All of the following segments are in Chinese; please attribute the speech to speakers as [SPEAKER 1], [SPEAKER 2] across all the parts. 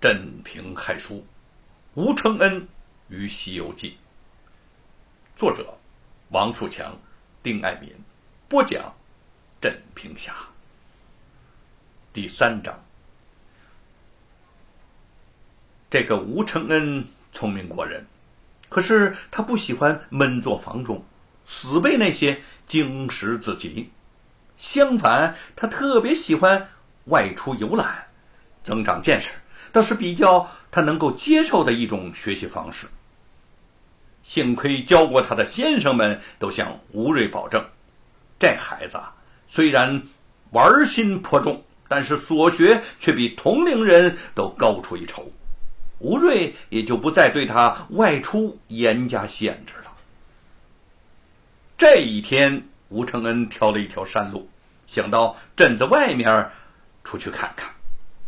[SPEAKER 1] 镇平害书，吴承恩与《西游记》。作者：王树强、丁爱民。播讲：镇平侠。第三章。这个吴承恩聪明过人，可是他不喜欢闷坐房中，死背那些经史子集。相反，他特别喜欢外出游览，增长见识，倒是比较他能够接受的一种学习方式。幸亏教过他的先生们都向吴瑞保证，这孩子啊虽然玩心颇重，但是所学却比同龄人都高出一筹。吴瑞也就不再对他外出严加限制了。这一天。吴承恩挑了一条山路，想到镇子外面出去看看。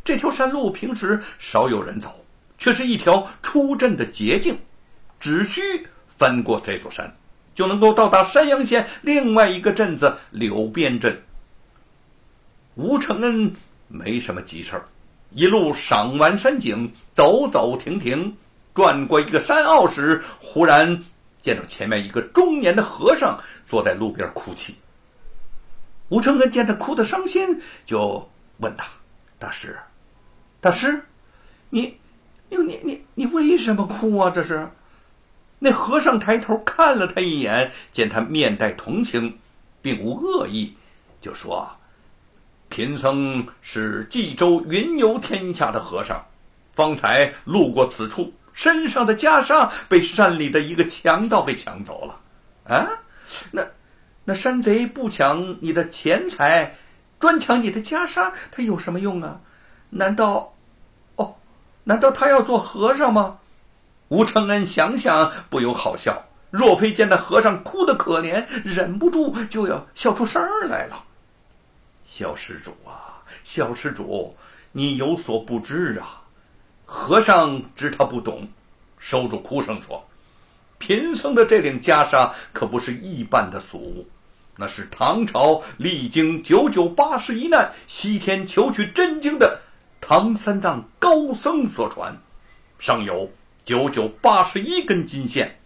[SPEAKER 1] 这条山路平时少有人走，却是一条出镇的捷径，只需翻过这座山，就能够到达山阳县另外一个镇子柳边镇。吴承恩没什么急事儿，一路赏完山景，走走停停，转过一个山坳时，忽然。见到前面一个中年的和尚坐在路边哭泣，吴承恩见他哭得伤心，就问他：“大师，大师，你，你，你，你，你为什么哭啊？这是？”那和尚抬头看了他一眼，见他面带同情，并无恶意，就说：“贫僧是冀州云游天下的和尚，方才路过此处。”身上的袈裟被山里的一个强盗给抢走了，啊，那那山贼不抢你的钱财，专抢你的袈裟，他有什么用啊？难道，哦，难道他要做和尚吗？吴承恩想想不由好笑，若非见那和尚哭得可怜，忍不住就要笑出声来了。小施主啊，小施主，你有所不知啊。和尚知他不懂，收住哭声说：“贫僧的这顶袈裟可不是一般的俗物，那是唐朝历经九九八十一难西天求取真经的唐三藏高僧所传，上有九九八十一根金线。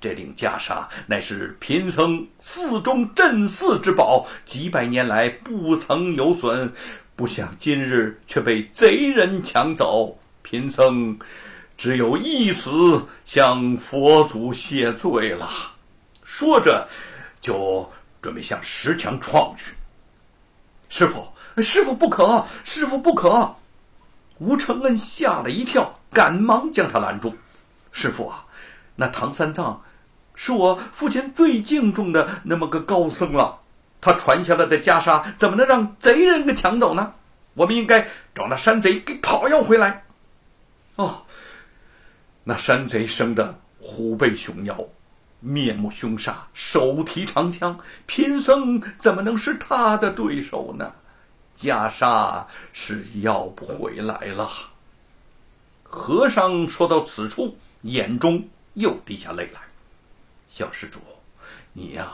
[SPEAKER 1] 这顶袈裟乃是贫僧寺中镇寺之宝，几百年来不曾有损，不想今日却被贼人抢走。”贫僧只有一死，向佛祖谢罪了。说着，就准备向石墙撞去。师傅，师傅不可，师傅不可！吴承恩吓了一跳，赶忙将他拦住。师傅啊，那唐三藏是我父亲最敬重的那么个高僧了，他传下来的袈裟怎么能让贼人给抢走呢？我们应该找那山贼给讨要回来。哦，那山贼生的虎背熊腰，面目凶煞，手提长枪，贫僧怎么能是他的对手呢？袈裟是要不回来了。和尚说到此处，眼中又滴下泪来。小施主，你呀，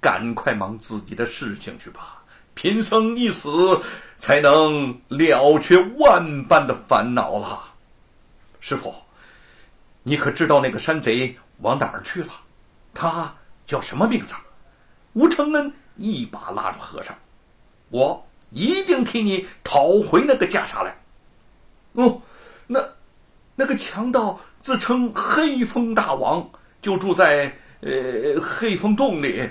[SPEAKER 1] 赶快忙自己的事情去吧。贫僧一死，才能了却万般的烦恼了。师傅，你可知道那个山贼往哪儿去了？他叫什么名字？吴承恩一把拉住和尚：“我一定替你讨回那个袈裟来。”哦，那那个强盗自称黑风大王，就住在呃黑风洞里。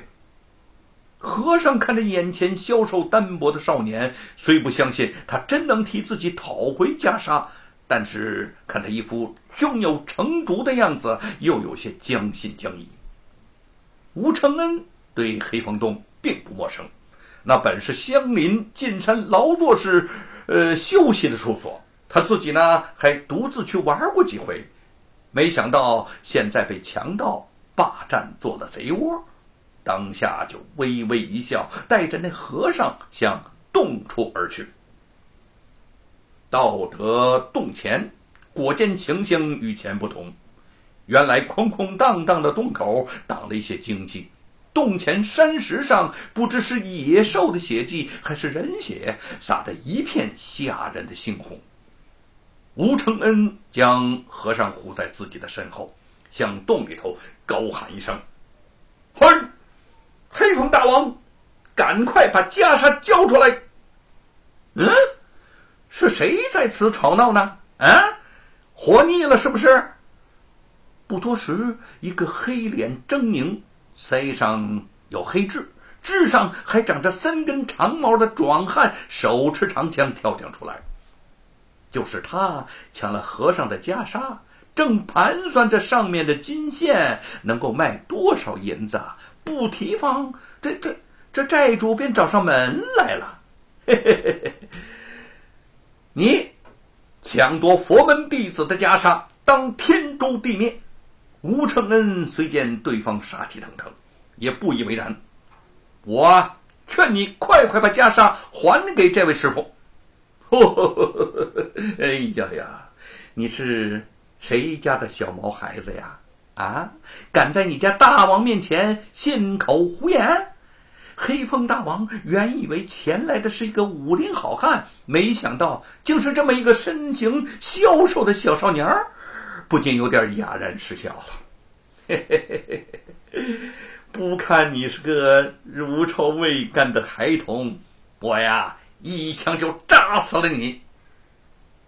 [SPEAKER 1] 和尚看着眼前消瘦单薄的少年，虽不相信他真能替自己讨回袈裟。但是看他一副胸有成竹的样子，又有些将信将疑。吴承恩对黑风洞并不陌生，那本是乡邻进山劳作时，呃休息的处所。他自己呢，还独自去玩过几回，没想到现在被强盗霸占做了贼窝，当下就微微一笑，带着那和尚向洞处而去。到得洞前，果见情形与前不同。原来空空荡荡的洞口挡了一些荆棘，洞前山石上不知是野兽的血迹还是人血，洒得一片吓人的猩红。吴承恩将和尚护在自己的身后，向洞里头高喊一声：“嘿，黑风大王，赶快把袈裟交出来！”嗯，是谁在此吵闹呢？啊，活腻了是不是？不多时，一个黑脸狰狞、腮上有黑痣、痣上还长着三根长毛的壮汉，手持长枪跳将出来。就是他抢了和尚的袈裟，正盘算着上面的金线能够卖多少银子，不提防这这这债主便找上门来了。嘿嘿嘿嘿，你抢夺佛门弟子的袈裟，当天诛地灭！吴承恩虽见对方杀气腾腾，也不以为然。我劝你快快把袈裟还给这位师傅。哎呀呀，你是谁家的小毛孩子呀？啊，敢在你家大王面前信口胡言！黑风大王原以为前来的是一个武林好汉，没想到竟是这么一个身形消瘦的小少年儿。不禁有点哑然失笑了。嘿嘿嘿嘿嘿，不看你是个乳臭未干的孩童，我呀一枪就扎死了你。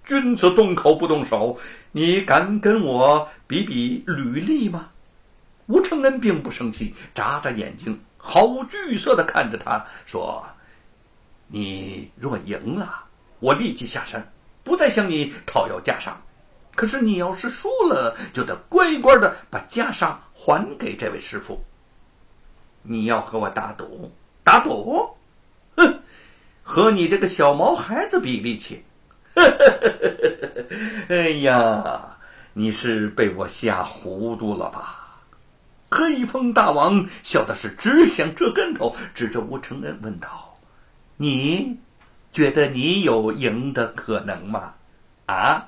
[SPEAKER 1] 君子动口不动手，你敢跟我比比履历吗？吴承恩并不生气，眨眨眼睛，毫无惧色的看着他说：“你若赢了，我立即下山，不再向你讨要袈裟。”可是你要是输了，就得乖乖的把袈裟还给这位师傅。你要和我打赌？打赌？哼，和你这个小毛孩子比力气？哎呀，你是被我吓糊涂了吧？黑风大王笑的是直想折跟头，指着吴承恩问道：“你觉得你有赢的可能吗？”啊？